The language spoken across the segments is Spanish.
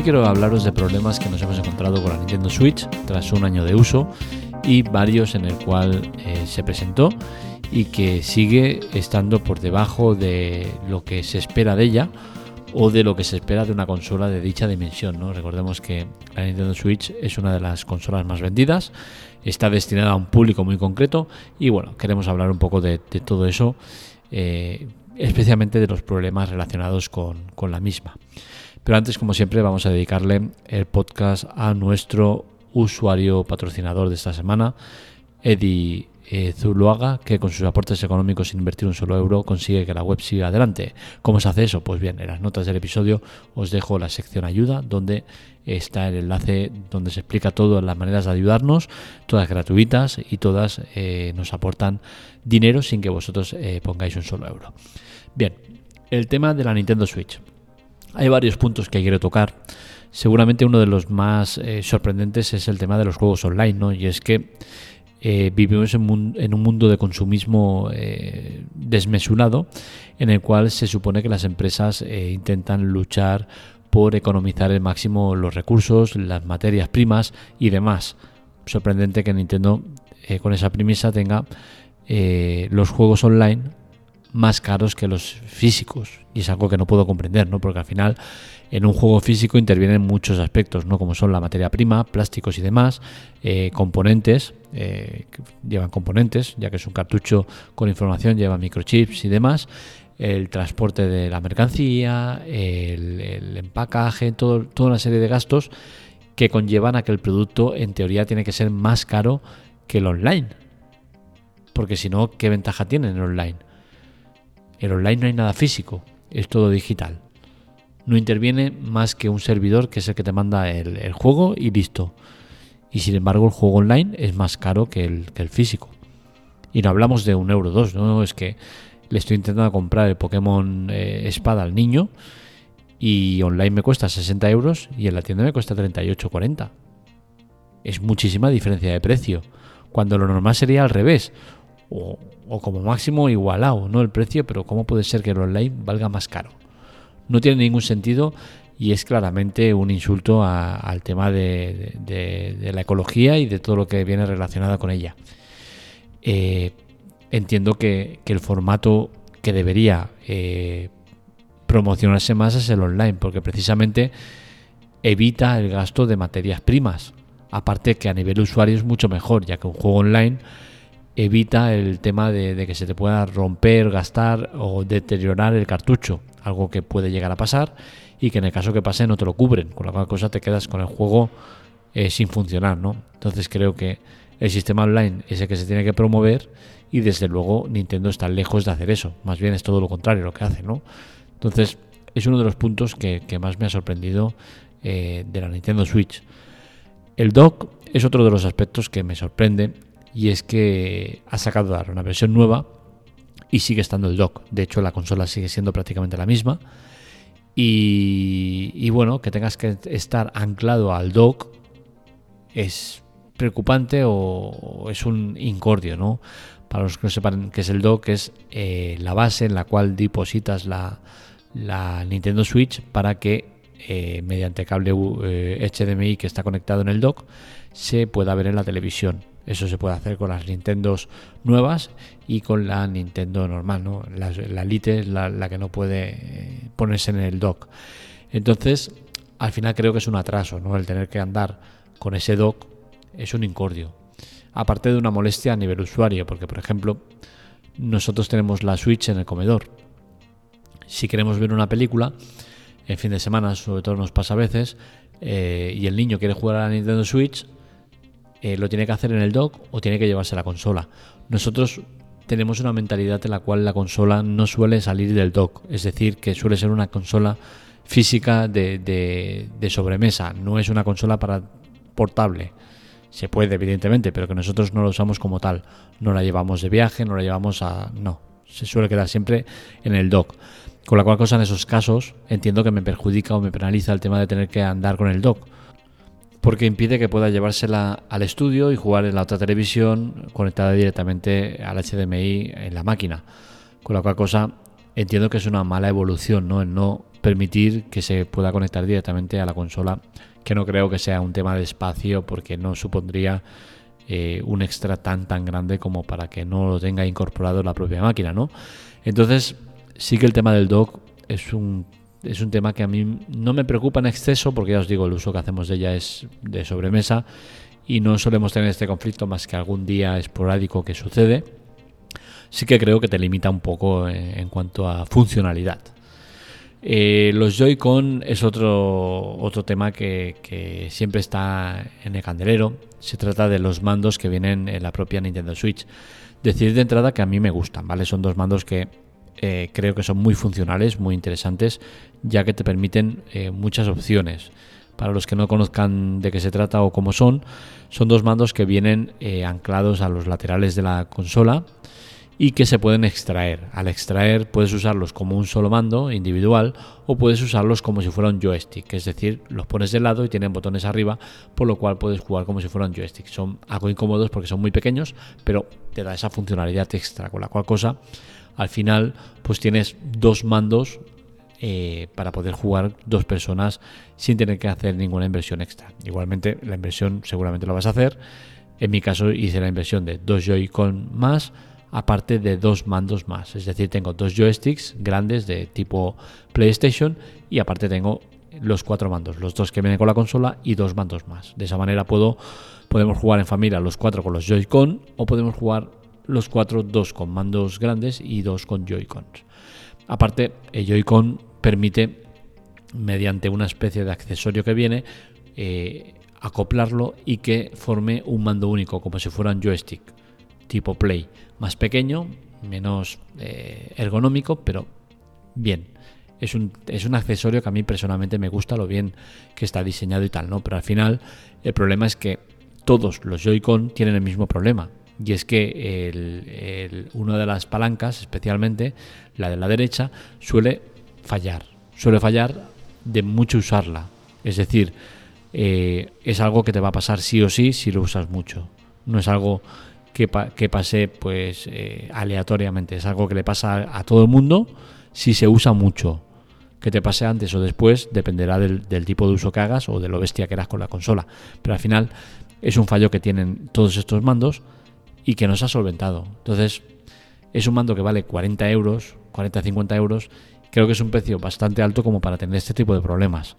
Hoy quiero hablaros de problemas que nos hemos encontrado con la Nintendo Switch tras un año de uso y varios en el cual eh, se presentó y que sigue estando por debajo de lo que se espera de ella o de lo que se espera de una consola de dicha dimensión. ¿no? Recordemos que la Nintendo Switch es una de las consolas más vendidas, está destinada a un público muy concreto y bueno, queremos hablar un poco de, todo eso, eh, especialmente de los problemas relacionados con, con la misma. Pero antes, como siempre, vamos a dedicarle el podcast a nuestro usuario patrocinador de esta semana, Eddie eh, Zuluaga, que con sus aportes económicos sin invertir un solo euro consigue que la web siga adelante. ¿Cómo se hace eso? Pues bien, en las notas del episodio os dejo la sección ayuda, donde está el enlace donde se explica todas las maneras de ayudarnos, todas gratuitas y todas eh, nos aportan dinero sin que vosotros eh, pongáis un solo euro. Bien, el tema de la Nintendo Switch. Hay varios puntos que quiero tocar. Seguramente uno de los más sorprendentes es el tema de los juegos online, ¿no? Y es que eh, vivimos en, un mundo de consumismo eh, desmesurado en el cual se supone que las empresas eh, intentan luchar por economizar el máximo los recursos, las materias primas y demás. Sorprendente que Nintendo con esa premisa tenga los juegos online más caros que los físicos y es algo que no puedo comprender, ¿no? Porque al final en un juego físico intervienen muchos aspectos, ¿no? Como son la materia prima, plásticos y demás, eh, componentes, eh, llevan componentes, ya que es un cartucho con información, lleva microchips y demás, el transporte de la mercancía, el, empacaje, todo, toda una serie de gastos que conllevan a que el producto en teoría tiene que ser más caro que el online. Porque si no, ¿qué ventaja tiene el online? El online no hay nada físico, es todo digital. No interviene más que un servidor que es el que te manda el, juego y listo. Y sin embargo el juego online es más caro que el, físico. Y no hablamos de un euro dos, no es que le estoy intentando comprar el Pokémon eh, Espada al niño y online me cuesta 60 euros y en la tienda me cuesta 38,40. Es muchísima diferencia de precio, cuando lo normal sería al revés, o, como máximo igualado, no el precio, pero ¿cómo puede ser que el online valga más caro? No tiene ningún sentido y es claramente un insulto al tema de, la ecología y de todo lo que viene relacionado con ella. Eh, entiendo que, el formato que debería eh, promocionarse más es el online, porque precisamente evita el gasto de materias primas. Aparte que a nivel usuario es mucho mejor, ya que un juego online evita el tema de, que se te pueda romper, gastar o deteriorar el cartucho, algo que puede llegar a pasar y que en el caso que pase no te lo cubren, con la cual cosa te quedas con el juego eh, sin funcionar, ¿no? Entonces creo que el sistema online es el que se tiene que promover y desde luego Nintendo está lejos de hacer eso, más bien es todo lo contrario lo que hace, ¿no? Entonces es uno de los puntos que, más me ha sorprendido eh, de la Nintendo Switch. El dock es otro de los aspectos que me sorprende y es que ha sacado ahora una versión nueva y sigue estando el dock. De hecho, la consola sigue siendo prácticamente la misma. Y, bueno, que tengas que estar anclado al dock es preocupante o, es un incordio, ¿no? Para los que no sepan qué es el dock, es eh, la base en la cual depositas la, Nintendo Switch para que eh, mediante cable HDMI eh, que está conectado en el dock se pueda ver en la televisión. Eso se puede hacer con las Nintendos nuevas y con la Nintendo normal, ¿no? La, la Lite es la, que no puede eh, ponerse en el dock. Entonces, al final creo que es un atraso, ¿no? El tener que andar con ese dock es un incordio. Aparte de una molestia a nivel usuario, porque por ejemplo, nosotros tenemos la Switch en el comedor. Si queremos ver una película, en fin de semana, sobre todo nos pasa a veces, eh, y el niño quiere jugar a la Nintendo Switch, eh, lo tiene que hacer en el dock o tiene que llevarse la consola. Nosotros tenemos una mentalidad en la cual la consola no suele salir del dock, es decir, que suele ser una consola física de, sobremesa, no es una consola para portable. Se puede, evidentemente, pero que nosotros no la usamos como tal. No la llevamos de viaje, no la llevamos a. No, se suele quedar siempre en el dock. Con la cual cosa en esos casos entiendo que me perjudica o me penaliza el tema de tener que andar con el dock porque impide que pueda llevársela al estudio y jugar en la otra televisión conectada directamente al HDMI en la máquina. Con la cual cosa entiendo que es una mala evolución, ¿no? El no permitir que se pueda conectar directamente a la consola, que no creo que sea un tema de espacio porque no supondría eh, un extra tan tan grande como para que no lo tenga incorporado la propia máquina, ¿no? Entonces, sí que el tema del dock es un es un tema que a mí no me preocupa en exceso porque ya os digo, el uso que hacemos de ella es de sobremesa y no solemos tener este conflicto más que algún día esporádico que sucede. Sí que creo que te limita un poco en cuanto a funcionalidad. Eh, los Joy-Con es otro, otro tema que, siempre está en el candelero. Se trata de los mandos que vienen en la propia Nintendo Switch. Decir de entrada que a mí me gustan, ¿vale? Son dos mandos que eh, creo que son muy funcionales, muy interesantes, ya que te permiten eh, muchas opciones. Para los que no conozcan de qué se trata o cómo son, son dos mandos que vienen anclados a los laterales de la consola y que se pueden extraer. Al extraer puedes usarlos como un solo mando individual o puedes usarlos como si fuera un joystick, es decir, los pones de lado y tienen botones arriba, por lo cual puedes jugar como si fuera un joystick. Son algo incómodos porque son muy pequeños, pero te da esa funcionalidad extra, con la cual cosa al final pues tienes dos mandos eh, para poder jugar dos personas sin tener que hacer ninguna inversión extra. Igualmente la inversión seguramente lo vas a hacer. En mi caso hice la inversión de dos Joy-Con más aparte de dos mandos más. Es decir, tengo dos joysticks grandes de tipo PlayStation y aparte tengo los cuatro mandos, los dos que vienen con la consola y dos mandos más. De esa manera puedo, podemos jugar en familia los cuatro con los Joy-Con o podemos jugar los cuatro, dos con mandos grandes y dos con Joy-Cons. Aparte, el Joy-Con permite, mediante una especie de accesorio que viene, eh, acoplarlo y que forme un mando único, como si fuera un joystick tipo Play más pequeño, menos eh, ergonómico, pero bien. Es un, es un accesorio que a mí personalmente me gusta lo bien que está diseñado y tal, ¿no? Pero al final el problema es que todos los Joy-Con tienen el mismo problema. Y es que el, una de las palancas, especialmente la de la derecha, suele fallar. Suele fallar de mucho usarla. Es decir, eh, es algo que te va a pasar sí o sí si lo usas mucho. No es algo que, pase pues eh, aleatoriamente. Es algo que le pasa a, todo el mundo si se usa mucho. Que te pase antes o después dependerá del, tipo de uso que hagas o de lo bestia que eras con la consola. Pero al final es un fallo que tienen todos estos mandos y que no se ha solventado. Entonces es un mando que vale 40 euros, 40-50 euros. Creo que es un precio bastante alto como para tener este tipo de problemas.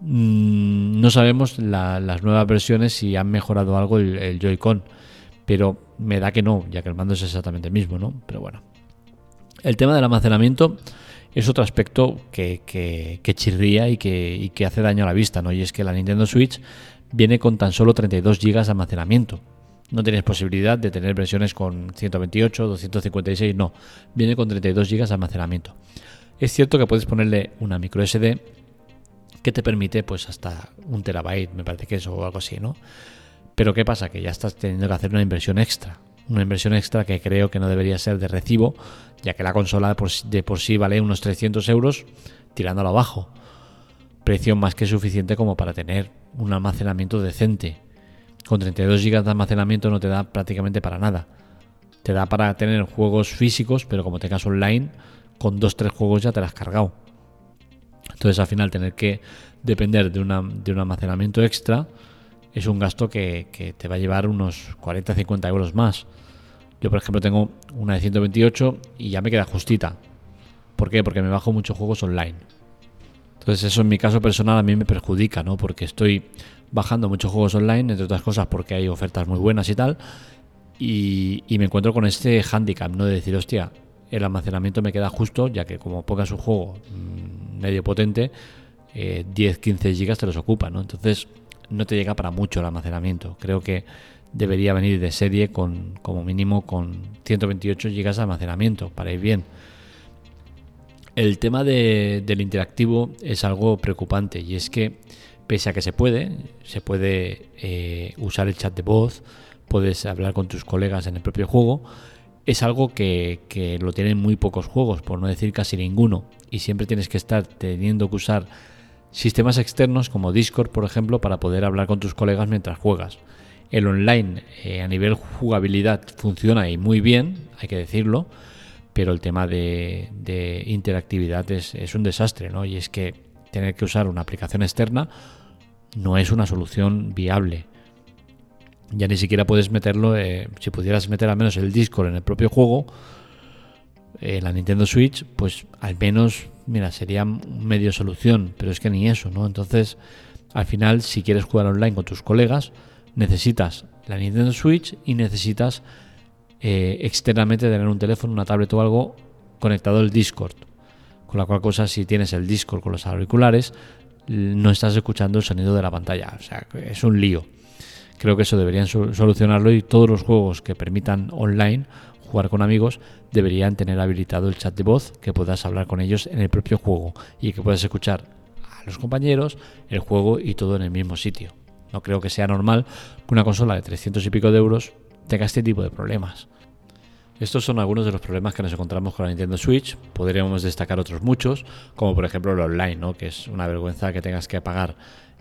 Mm, no sabemos las nuevas versiones si han mejorado algo el, Joy-Con pero me da que no, ya que el mando es exactamente el mismo, ¿no? Pero bueno. El tema del almacenamiento es otro aspecto que, chirría y que, que, hace daño a la vista, ¿no? Y es que la Nintendo Switch viene con tan solo 32 GB de almacenamiento. No tienes posibilidad de tener versiones con 128, 256, no. Viene con 32 GB de almacenamiento. Es cierto que puedes ponerle una micro SD que te permite pues hasta un terabyte, me parece que es o algo así, ¿no? Pero ¿qué pasa? Que ya estás teniendo que hacer una inversión extra. Una inversión extra que creo que no debería ser de recibo, ya que la consola de por sí vale unos 300 euros tirándolo abajo. Precio más que suficiente como para tener un almacenamiento decente. Con 32 GB de almacenamiento no te da prácticamente para nada. Te da para tener juegos físicos, pero como tengas online, con 2-3 juegos ya te las has cargado. Entonces al final tener que depender de, de un almacenamiento extra es un gasto que, te va a llevar unos 40-50 euros más. Yo, por ejemplo, tengo una de 128 y ya me queda justita. ¿Por qué? Porque me bajo muchos juegos online. Entonces eso en mi caso personal a mí me perjudica, ¿no? Porque estoy bajando muchos juegos online, entre otras cosas porque hay ofertas muy buenas y tal. Y, me encuentro con este handicap, ¿no? De decir, hostia, el almacenamiento me queda justo, ya que como pongas un juego mm, medio potente, 10-15 eh, gigas te los ocupa, ¿no? Entonces no te llega para mucho el almacenamiento. Creo que debería venir de serie con como mínimo con 128 GB de almacenamiento para ir bien. El tema del interactivo es algo preocupante y es que pese a que se puede, se puede eh, usar el chat de voz, puedes hablar con tus colegas en el propio juego, es algo que, que lo tienen muy pocos juegos, por no decir casi ninguno, y siempre tienes que estar teniendo que usar sistemas externos como Discord, por ejemplo, para poder hablar con tus colegas mientras juegas. El online eh, a nivel jugabilidad funciona y muy bien, hay que decirlo, pero el tema de, interactividad es, es, un desastre, ¿no? Y es que tener que usar una aplicación externa no es una solución viable. Ya ni siquiera puedes meterlo, eh, si pudieras meter al menos el Discord en el propio juego, en la Nintendo Switch, pues al menos, mira, sería medio solución, pero es que ni eso, ¿no? Entonces, al final, si quieres jugar online con tus colegas, necesitas la Nintendo Switch y necesitas eh, externamente tener un teléfono, una tablet o algo conectado al Discord. Con la cual cosa, si tienes el Discord con los auriculares, no estás escuchando el sonido de la pantalla. O sea, es un lío. Creo que eso deberían solucionarlo y todos los juegos que permitan online jugar con amigos deberían tener habilitado el chat de voz, que puedas hablar con ellos en el propio juego y que puedas escuchar a los compañeros, el juego y todo en el mismo sitio. No creo que sea normal que una consola de 300 y pico de euros tenga este tipo de problemas. Estos son algunos de los problemas que nos encontramos con la Nintendo Switch. Podríamos destacar otros muchos, como por ejemplo el online, ¿no? que es una vergüenza que tengas que pagar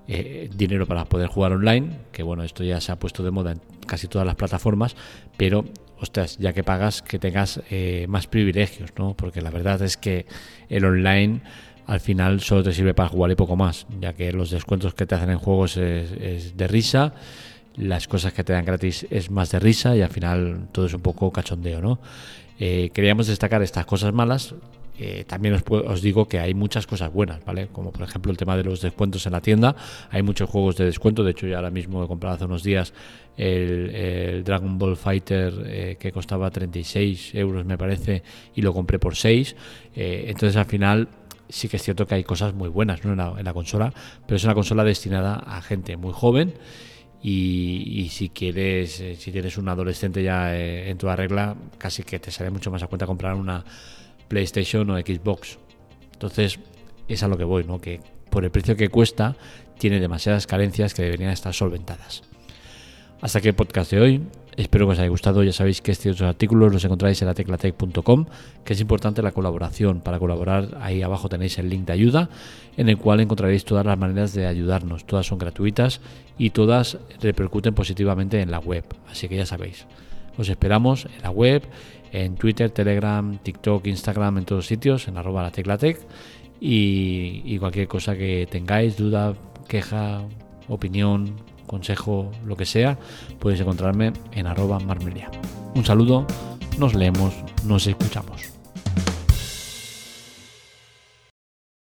eh, dinero para poder jugar online, que bueno, esto ya se ha puesto de moda en casi todas las plataformas, pero ostras, ya que pagas, que tengas eh, más privilegios, ¿no? Porque la verdad es que el online al final solo te sirve para jugar y poco más, ya que los descuentos que te hacen en juegos es, de risa, las cosas que te dan gratis es más de risa y al final todo es un poco cachondeo, ¿no? Eh, queríamos destacar estas cosas malas. Eh, también os, digo que hay muchas cosas buenas, ¿vale? Como por ejemplo el tema de los descuentos en la tienda. Hay muchos juegos de descuento. De hecho, yo ahora mismo he comprado hace unos días el, Dragon Ball Fighter eh, que costaba 36 euros, me parece, y lo compré por 6. entonces, al final, sí que es cierto que hay cosas muy buenas en, la, consola, pero es una consola destinada a gente muy joven. Y, si quieres, eh, si tienes un adolescente ya eh, en tu regla, casi que te sale mucho más a cuenta comprar una PlayStation o Xbox. Entonces, es a lo que voy, ¿no? Que por el precio que cuesta, tiene demasiadas carencias que deberían estar solventadas. Hasta aquí el podcast de hoy. Espero que os haya gustado. Ya sabéis que estos artículos los encontráis en la teclatec.com, que es importante la colaboración. Para colaborar, ahí abajo tenéis el link de ayuda, en el cual encontraréis todas las maneras de ayudarnos. Todas son gratuitas y todas repercuten positivamente en la web. Así que ya sabéis. Os esperamos en la web, en Twitter, Telegram, TikTok, Instagram, en todos sitios, en arroba la teclatec. Y, y cualquier cosa que tengáis, duda, queja, opinión, consejo, lo que sea, puedes encontrarme en arroba marmelia. Un saludo, nos leemos, nos escuchamos.